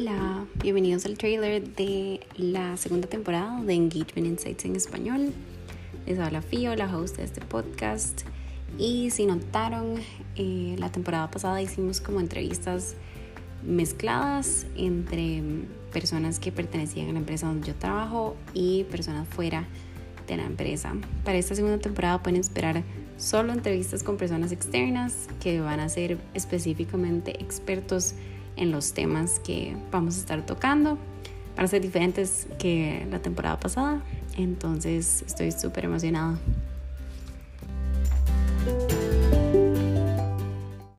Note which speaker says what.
Speaker 1: Hola, bienvenidos al trailer de la segunda temporada de Engagement Insights en español. Les habla Fio, la host de este podcast. Y si notaron, eh, la temporada pasada hicimos como entrevistas mezcladas entre personas que pertenecían a la empresa donde yo trabajo y personas fuera de la empresa. Para esta segunda temporada pueden esperar solo entrevistas con personas externas que van a ser específicamente expertos en los temas que vamos a estar tocando. Van a ser diferentes que la temporada pasada, entonces estoy súper emocionada.